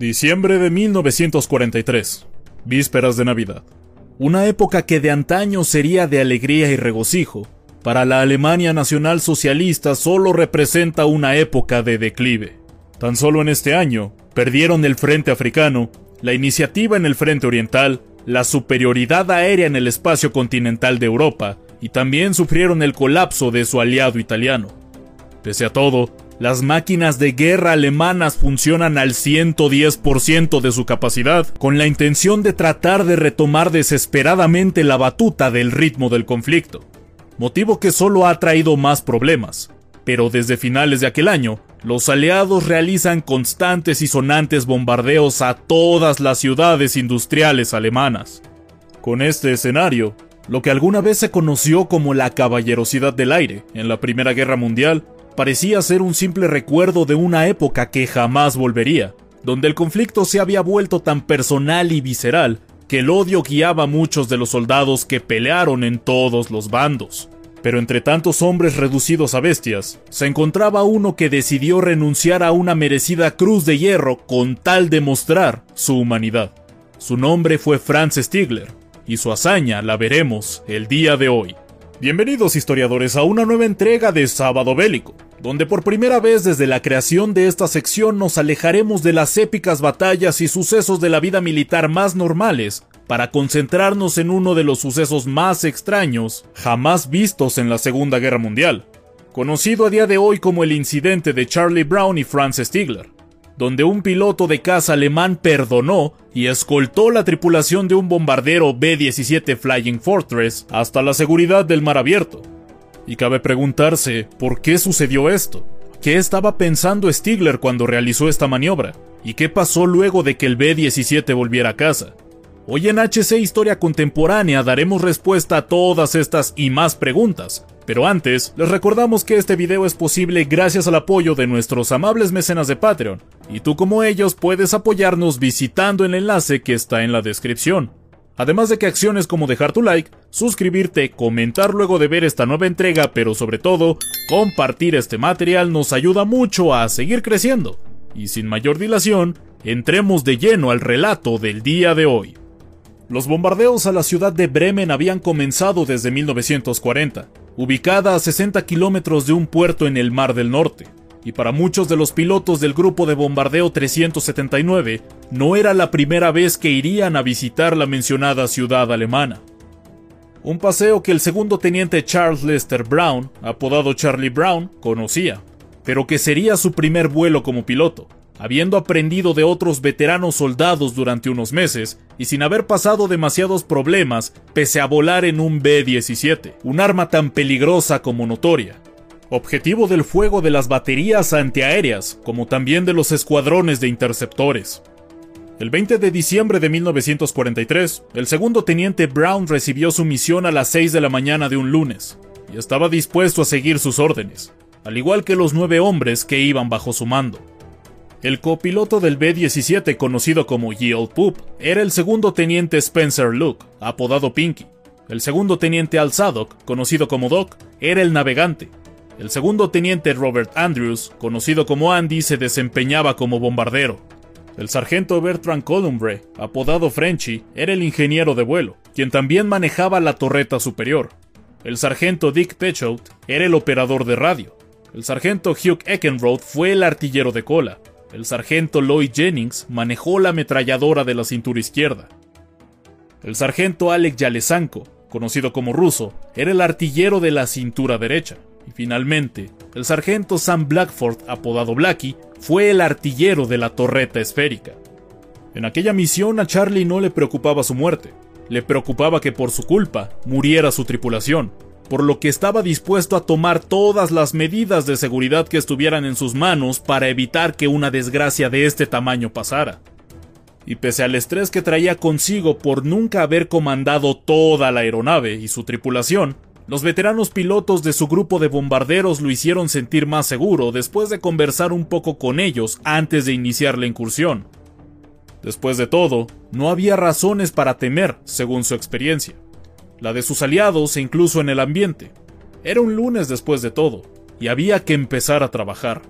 Diciembre de 1943. Vísperas de Navidad. Una época que de antaño sería de alegría y regocijo, para la Alemania nacional socialista solo representa una época de declive. Tan solo en este año, perdieron el frente africano, la iniciativa en el frente oriental, la superioridad aérea en el espacio continental de Europa, y también sufrieron el colapso de su aliado italiano. Pese a todo, las máquinas de guerra alemanas funcionan al 110% de su capacidad, con la intención de tratar de retomar desesperadamente la batuta del ritmo del conflicto, motivo que solo ha traído más problemas. Pero desde finales de aquel año, los aliados realizan constantes y sonantes bombardeos a todas las ciudades industriales alemanas. Con este escenario, lo que alguna vez se conoció como la caballerosidad del aire en la Primera Guerra Mundial parecía ser un simple recuerdo de una época que jamás volvería, donde el conflicto se había vuelto tan personal y visceral que el odio guiaba a muchos de los soldados que pelearon en todos los bandos. Pero entre tantos hombres reducidos a bestias, se encontraba uno que decidió renunciar a una merecida cruz de hierro con tal de mostrar su humanidad. Su nombre fue Franz Stigler, y su hazaña la veremos el día de hoy. Bienvenidos historiadores a una nueva entrega de Sábado Bélico, donde por primera vez desde la creación de esta sección nos alejaremos de las épicas batallas y sucesos de la vida militar más normales para concentrarnos en uno de los sucesos más extraños jamás vistos en la Segunda Guerra Mundial, conocido a día de hoy como el incidente de Charlie Brown y Franz Stigler donde un piloto de caza alemán perdonó y escoltó la tripulación de un bombardero B-17 Flying Fortress hasta la seguridad del mar abierto. Y cabe preguntarse, ¿por qué sucedió esto? ¿Qué estaba pensando Stigler cuando realizó esta maniobra? ¿Y qué pasó luego de que el B-17 volviera a casa? Hoy en HC Historia Contemporánea daremos respuesta a todas estas y más preguntas, pero antes, les recordamos que este video es posible gracias al apoyo de nuestros amables mecenas de Patreon, y tú como ellos puedes apoyarnos visitando el enlace que está en la descripción. Además de que acciones como dejar tu like, suscribirte, comentar luego de ver esta nueva entrega, pero sobre todo, compartir este material nos ayuda mucho a seguir creciendo. Y sin mayor dilación, entremos de lleno al relato del día de hoy. Los bombardeos a la ciudad de Bremen habían comenzado desde 1940, ubicada a 60 kilómetros de un puerto en el Mar del Norte, y para muchos de los pilotos del grupo de bombardeo 379 no era la primera vez que irían a visitar la mencionada ciudad alemana. Un paseo que el segundo teniente Charles Lester Brown, apodado Charlie Brown, conocía, pero que sería su primer vuelo como piloto habiendo aprendido de otros veteranos soldados durante unos meses y sin haber pasado demasiados problemas pese a volar en un B-17, un arma tan peligrosa como notoria. Objetivo del fuego de las baterías antiaéreas, como también de los escuadrones de interceptores. El 20 de diciembre de 1943, el segundo teniente Brown recibió su misión a las 6 de la mañana de un lunes, y estaba dispuesto a seguir sus órdenes, al igual que los nueve hombres que iban bajo su mando. El copiloto del B-17 conocido como Yield Poop era el segundo teniente Spencer Luke, apodado Pinky. El segundo teniente Al Sadok, conocido como Doc, era el navegante. El segundo teniente Robert Andrews, conocido como Andy, se desempeñaba como bombardero. El sargento Bertrand Columbre, apodado Frenchy, era el ingeniero de vuelo, quien también manejaba la torreta superior. El sargento Dick Pechout era el operador de radio. El sargento Hugh Eckenroth fue el artillero de cola. El sargento Lloyd Jennings manejó la ametralladora de la cintura izquierda. El sargento Alec Yalesanko, conocido como ruso, era el artillero de la cintura derecha. Y finalmente, el sargento Sam Blackford, apodado Blackie, fue el artillero de la torreta esférica. En aquella misión a Charlie no le preocupaba su muerte, le preocupaba que por su culpa muriera su tripulación, por lo que estaba dispuesto a tomar todas las medidas de seguridad que estuvieran en sus manos para evitar que una desgracia de este tamaño pasara. Y pese al estrés que traía consigo por nunca haber comandado toda la aeronave y su tripulación, los veteranos pilotos de su grupo de bombarderos lo hicieron sentir más seguro después de conversar un poco con ellos antes de iniciar la incursión. Después de todo, no había razones para temer, según su experiencia. La de sus aliados e incluso en el ambiente. Era un lunes después de todo, y había que empezar a trabajar.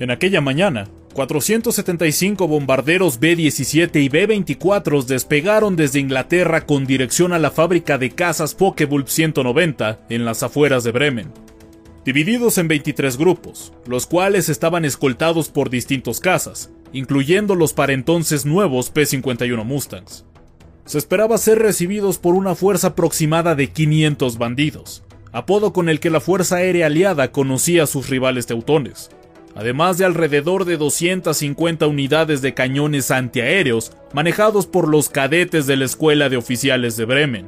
En aquella mañana, 475 bombarderos B-17 y B-24 despegaron desde Inglaterra con dirección a la fábrica de casas Focke-Wulf 190 en las afueras de Bremen. Divididos en 23 grupos, los cuales estaban escoltados por distintos cazas, incluyendo los para entonces nuevos P-51 Mustangs. Se esperaba ser recibidos por una fuerza aproximada de 500 bandidos, apodo con el que la Fuerza Aérea Aliada conocía a sus rivales teutones, además de alrededor de 250 unidades de cañones antiaéreos manejados por los cadetes de la Escuela de Oficiales de Bremen.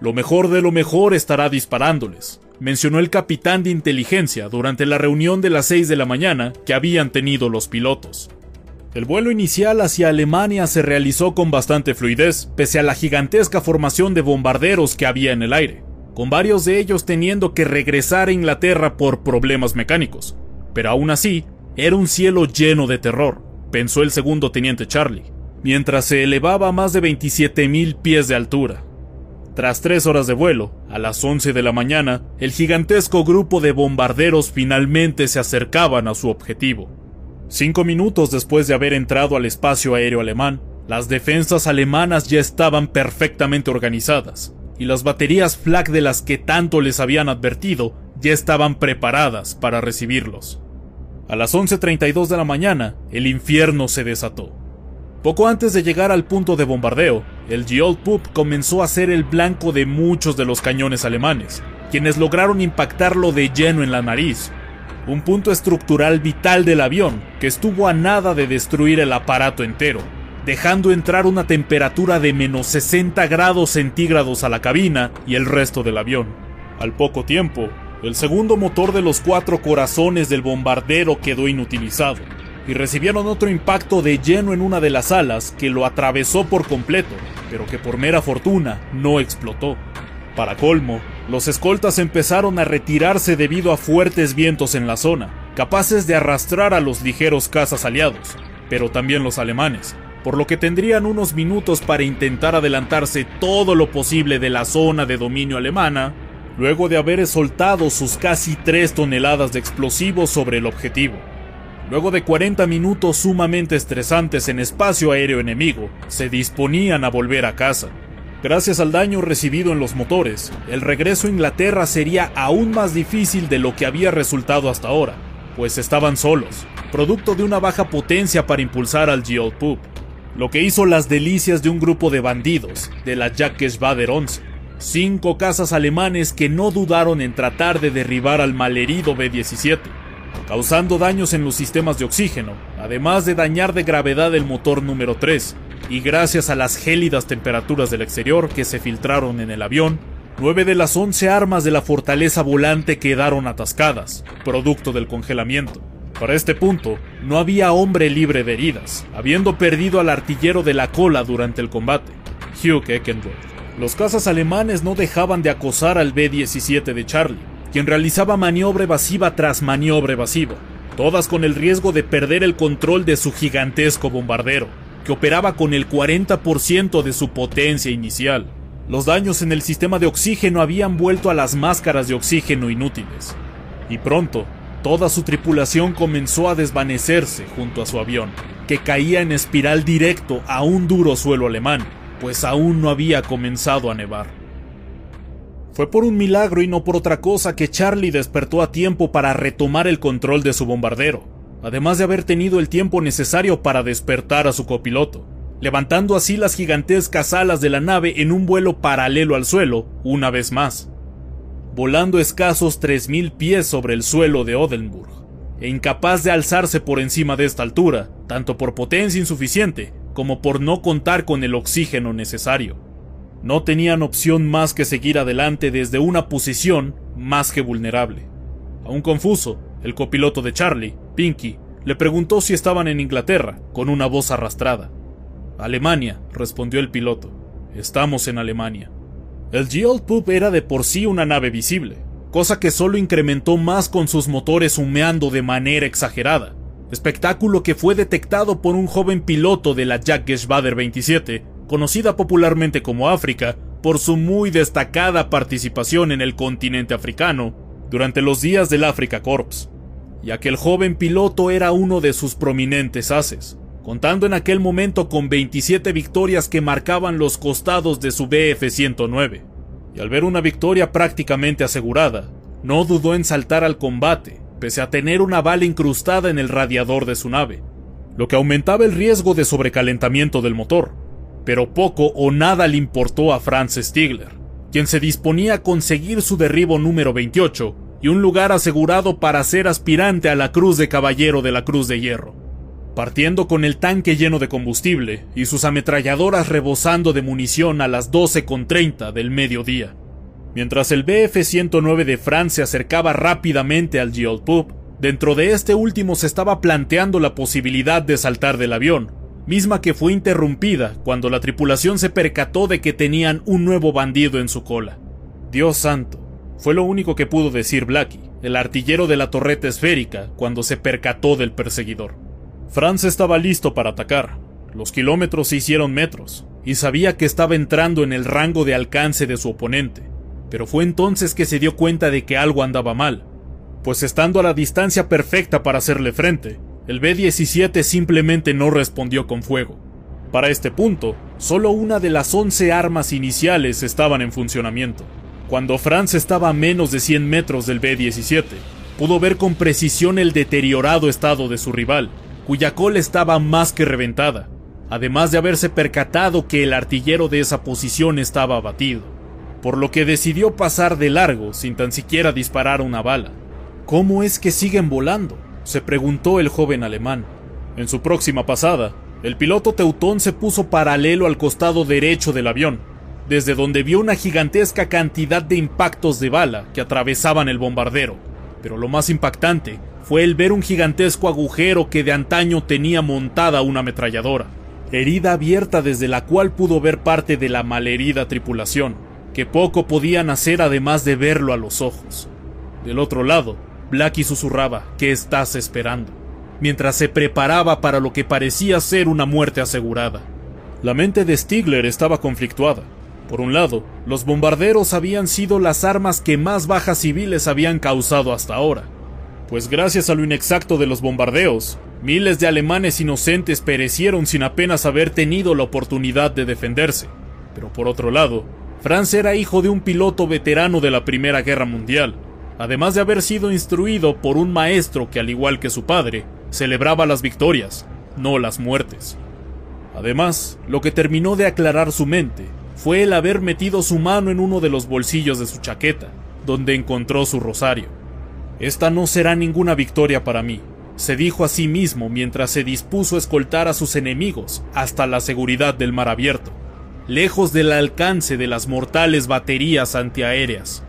Lo mejor de lo mejor estará disparándoles, mencionó el capitán de inteligencia durante la reunión de las 6 de la mañana que habían tenido los pilotos. El vuelo inicial hacia Alemania se realizó con bastante fluidez, pese a la gigantesca formación de bombarderos que había en el aire, con varios de ellos teniendo que regresar a Inglaterra por problemas mecánicos, pero aún así, era un cielo lleno de terror, pensó el segundo teniente Charlie, mientras se elevaba a más de 27.000 pies de altura. Tras tres horas de vuelo, a las 11 de la mañana, el gigantesco grupo de bombarderos finalmente se acercaban a su objetivo. Cinco minutos después de haber entrado al espacio aéreo alemán, las defensas alemanas ya estaban perfectamente organizadas, y las baterías flak de las que tanto les habían advertido ya estaban preparadas para recibirlos. A las 11.32 de la mañana, el infierno se desató. Poco antes de llegar al punto de bombardeo, el Pup comenzó a ser el blanco de muchos de los cañones alemanes, quienes lograron impactarlo de lleno en la nariz, un punto estructural vital del avión que estuvo a nada de destruir el aparato entero, dejando entrar una temperatura de menos 60 grados centígrados a la cabina y el resto del avión. Al poco tiempo, el segundo motor de los cuatro corazones del bombardero quedó inutilizado, y recibieron otro impacto de lleno en una de las alas que lo atravesó por completo, pero que por mera fortuna no explotó. Para colmo, los escoltas empezaron a retirarse debido a fuertes vientos en la zona, capaces de arrastrar a los ligeros cazas aliados, pero también los alemanes, por lo que tendrían unos minutos para intentar adelantarse todo lo posible de la zona de dominio alemana luego de haber soltado sus casi 3 toneladas de explosivos sobre el objetivo. Luego de 40 minutos sumamente estresantes en espacio aéreo enemigo, se disponían a volver a casa. Gracias al daño recibido en los motores, el regreso a Inglaterra sería aún más difícil de lo que había resultado hasta ahora, pues estaban solos, producto de una baja potencia para impulsar al Geold Poop, lo que hizo las delicias de un grupo de bandidos de la Jacques-Bader 11 cinco cazas alemanes que no dudaron en tratar de derribar al malherido B-17, causando daños en los sistemas de oxígeno, además de dañar de gravedad el motor número 3, y gracias a las gélidas temperaturas del exterior que se filtraron en el avión, nueve de las once armas de la fortaleza volante quedaron atascadas, producto del congelamiento. Para este punto, no había hombre libre de heridas, habiendo perdido al artillero de la cola durante el combate, Hugh Eckenworth. Los cazas alemanes no dejaban de acosar al B-17 de Charlie, quien realizaba maniobra evasiva tras maniobra evasiva, todas con el riesgo de perder el control de su gigantesco bombardero, que operaba con el 40% de su potencia inicial. Los daños en el sistema de oxígeno habían vuelto a las máscaras de oxígeno inútiles, y pronto toda su tripulación comenzó a desvanecerse junto a su avión, que caía en espiral directo a un duro suelo alemán, pues aún no había comenzado a nevar. Fue por un milagro y no por otra cosa que Charlie despertó a tiempo para retomar el control de su bombardero, además de haber tenido el tiempo necesario para despertar a su copiloto, levantando así las gigantescas alas de la nave en un vuelo paralelo al suelo, una vez más, volando escasos 3.000 pies sobre el suelo de Odenburg, e incapaz de alzarse por encima de esta altura, tanto por potencia insuficiente como por no contar con el oxígeno necesario. no tenían opción más que seguir adelante desde una posición más que vulnerable. Aún confuso, el copiloto de Charlie, Pinky, le preguntó si estaban en Inglaterra, con una voz arrastrada. Alemania, respondió el piloto. Estamos en Alemania. El Poop era de por sí una nave visible, cosa que solo incrementó más con sus motores humeando de manera exagerada, espectáculo que fue detectado por un joven piloto de la Jack Geschwader 27, conocida popularmente como África, por su muy destacada participación en el continente africano durante los días del Africa Corps, ya que el joven piloto era uno de sus prominentes haces, contando en aquel momento con 27 victorias que marcaban los costados de su BF-109. Y al ver una victoria prácticamente asegurada, no dudó en saltar al combate, pese a tener una bala incrustada en el radiador de su nave, lo que aumentaba el riesgo de sobrecalentamiento del motor. Pero poco o nada le importó a Franz Stigler, quien se disponía a conseguir su derribo número 28 y un lugar asegurado para ser aspirante a la Cruz de Caballero de la Cruz de Hierro partiendo con el tanque lleno de combustible y sus ametralladoras rebosando de munición a las 12.30 del mediodía. Mientras el BF-109 de Francia se acercaba rápidamente al Poop, dentro de este último se estaba planteando la posibilidad de saltar del avión, misma que fue interrumpida cuando la tripulación se percató de que tenían un nuevo bandido en su cola. Dios santo, fue lo único que pudo decir Blackie, el artillero de la torreta esférica, cuando se percató del perseguidor. Franz estaba listo para atacar. Los kilómetros se hicieron metros, y sabía que estaba entrando en el rango de alcance de su oponente, pero fue entonces que se dio cuenta de que algo andaba mal, pues estando a la distancia perfecta para hacerle frente, el B-17 simplemente no respondió con fuego. Para este punto, solo una de las 11 armas iniciales estaban en funcionamiento. Cuando Franz estaba a menos de 100 metros del B-17, pudo ver con precisión el deteriorado estado de su rival, cuya cola estaba más que reventada, además de haberse percatado que el artillero de esa posición estaba abatido, por lo que decidió pasar de largo sin tan siquiera disparar una bala. ¿Cómo es que siguen volando? se preguntó el joven alemán. En su próxima pasada, el piloto teutón se puso paralelo al costado derecho del avión, desde donde vio una gigantesca cantidad de impactos de bala que atravesaban el bombardero. Pero lo más impactante fue el ver un gigantesco agujero que de antaño tenía montada una ametralladora, herida abierta desde la cual pudo ver parte de la malherida tripulación, que poco podían hacer además de verlo a los ojos. Del otro lado, Blackie susurraba, ¿qué estás esperando? mientras se preparaba para lo que parecía ser una muerte asegurada. La mente de Stigler estaba conflictuada. Por un lado, los bombarderos habían sido las armas que más bajas civiles habían causado hasta ahora, pues gracias a lo inexacto de los bombardeos, miles de alemanes inocentes perecieron sin apenas haber tenido la oportunidad de defenderse. Pero por otro lado, Franz era hijo de un piloto veterano de la Primera Guerra Mundial, además de haber sido instruido por un maestro que, al igual que su padre, celebraba las victorias, no las muertes. Además, lo que terminó de aclarar su mente fue el haber metido su mano en uno de los bolsillos de su chaqueta, donde encontró su rosario. Esta no será ninguna victoria para mí, se dijo a sí mismo mientras se dispuso a escoltar a sus enemigos hasta la seguridad del mar abierto, lejos del alcance de las mortales baterías antiaéreas.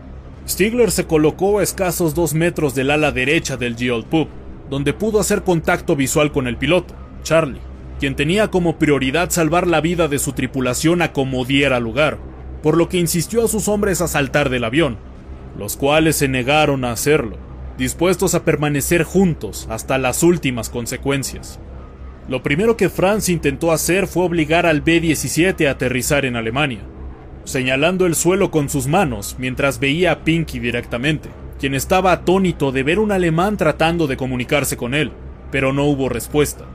Stigler se colocó a escasos dos metros del ala derecha del Pub, donde pudo hacer contacto visual con el piloto, Charlie, quien tenía como prioridad salvar la vida de su tripulación a como diera lugar, por lo que insistió a sus hombres a saltar del avión, los cuales se negaron a hacerlo dispuestos a permanecer juntos hasta las últimas consecuencias. Lo primero que Franz intentó hacer fue obligar al B-17 a aterrizar en Alemania, señalando el suelo con sus manos mientras veía a Pinky directamente, quien estaba atónito de ver un alemán tratando de comunicarse con él, pero no hubo respuesta.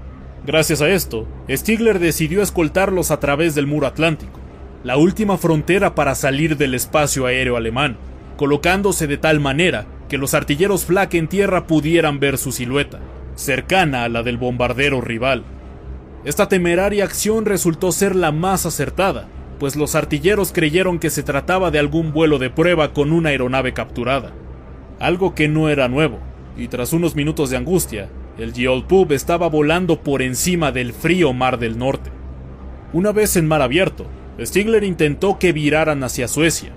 Gracias a esto, Stigler decidió escoltarlos a través del muro atlántico, la última frontera para salir del espacio aéreo alemán, colocándose de tal manera que los artilleros Flak en tierra pudieran ver su silueta, cercana a la del bombardero rival. Esta temeraria acción resultó ser la más acertada, pues los artilleros creyeron que se trataba de algún vuelo de prueba con una aeronave capturada, algo que no era nuevo, y tras unos minutos de angustia, el Pub estaba volando por encima del frío mar del norte. Una vez en mar abierto, Stigler intentó que viraran hacia Suecia,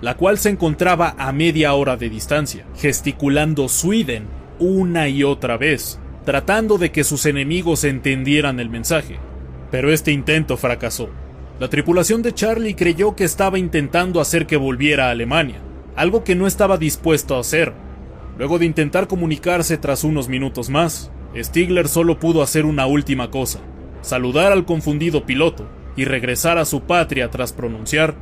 la cual se encontraba a media hora de distancia, gesticulando Sweden una y otra vez, tratando de que sus enemigos entendieran el mensaje. Pero este intento fracasó. La tripulación de Charlie creyó que estaba intentando hacer que volviera a Alemania, algo que no estaba dispuesto a hacer. Luego de intentar comunicarse tras unos minutos más, Stigler solo pudo hacer una última cosa, saludar al confundido piloto y regresar a su patria tras pronunciar,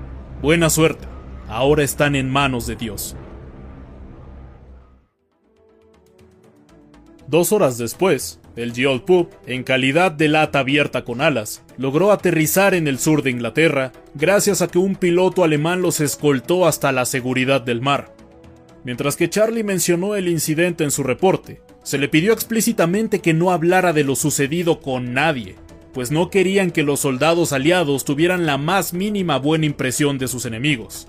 Buena suerte, ahora están en manos de Dios. Dos horas después, el Geold Poop, en calidad de lata abierta con alas, logró aterrizar en el sur de Inglaterra gracias a que un piloto alemán los escoltó hasta la seguridad del mar. Mientras que Charlie mencionó el incidente en su reporte, se le pidió explícitamente que no hablara de lo sucedido con nadie, pues no querían que los soldados aliados tuvieran la más mínima buena impresión de sus enemigos.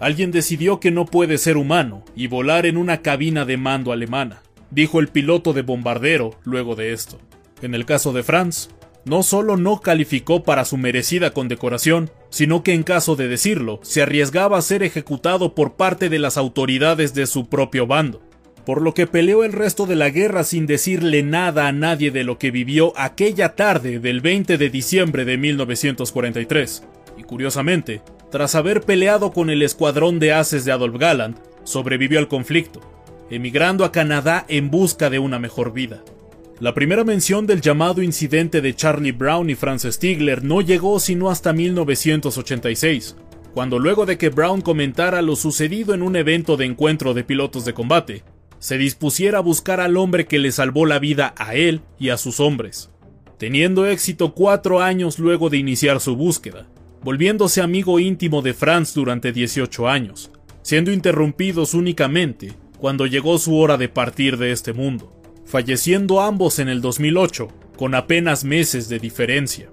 Alguien decidió que no puede ser humano y volar en una cabina de mando alemana, dijo el piloto de bombardero luego de esto. En el caso de Franz, no solo no calificó para su merecida condecoración, sino que en caso de decirlo, se arriesgaba a ser ejecutado por parte de las autoridades de su propio bando por lo que peleó el resto de la guerra sin decirle nada a nadie de lo que vivió aquella tarde del 20 de diciembre de 1943. Y curiosamente, tras haber peleado con el escuadrón de haces de Adolf Galland, sobrevivió al conflicto, emigrando a Canadá en busca de una mejor vida. La primera mención del llamado incidente de Charlie Brown y Franz Stigler no llegó sino hasta 1986, cuando luego de que Brown comentara lo sucedido en un evento de encuentro de pilotos de combate, se dispusiera a buscar al hombre que le salvó la vida a él y a sus hombres, teniendo éxito cuatro años luego de iniciar su búsqueda, volviéndose amigo íntimo de Franz durante 18 años, siendo interrumpidos únicamente cuando llegó su hora de partir de este mundo, falleciendo ambos en el 2008, con apenas meses de diferencia.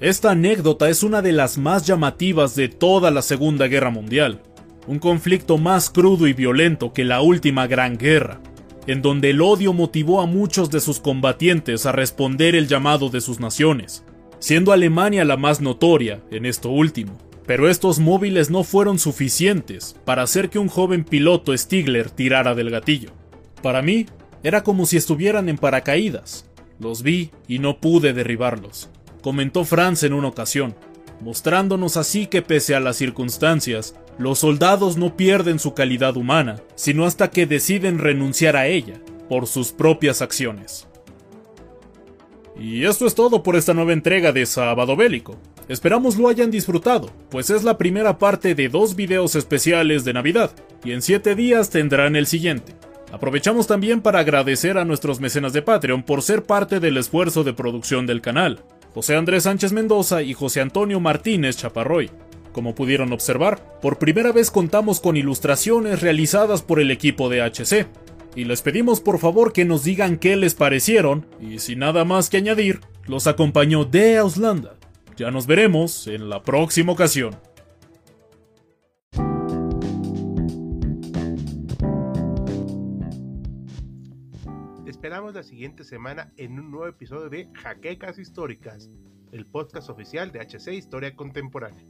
Esta anécdota es una de las más llamativas de toda la Segunda Guerra Mundial, un conflicto más crudo y violento que la última Gran Guerra, en donde el odio motivó a muchos de sus combatientes a responder el llamado de sus naciones, siendo Alemania la más notoria en esto último. Pero estos móviles no fueron suficientes para hacer que un joven piloto Stigler tirara del gatillo. Para mí, era como si estuvieran en paracaídas. Los vi y no pude derribarlos, comentó Franz en una ocasión, mostrándonos así que pese a las circunstancias, los soldados no pierden su calidad humana, sino hasta que deciden renunciar a ella por sus propias acciones. Y esto es todo por esta nueva entrega de Sábado Bélico. Esperamos lo hayan disfrutado, pues es la primera parte de dos videos especiales de Navidad, y en 7 días tendrán el siguiente. Aprovechamos también para agradecer a nuestros mecenas de Patreon por ser parte del esfuerzo de producción del canal, José Andrés Sánchez Mendoza y José Antonio Martínez Chaparroy. Como pudieron observar, por primera vez contamos con ilustraciones realizadas por el equipo de HC, y les pedimos por favor que nos digan qué les parecieron, y sin nada más que añadir, los acompañó de Auslanda. Ya nos veremos en la próxima ocasión. esperamos la siguiente semana en un nuevo episodio de Jaquecas Históricas, el podcast oficial de HC Historia Contemporánea.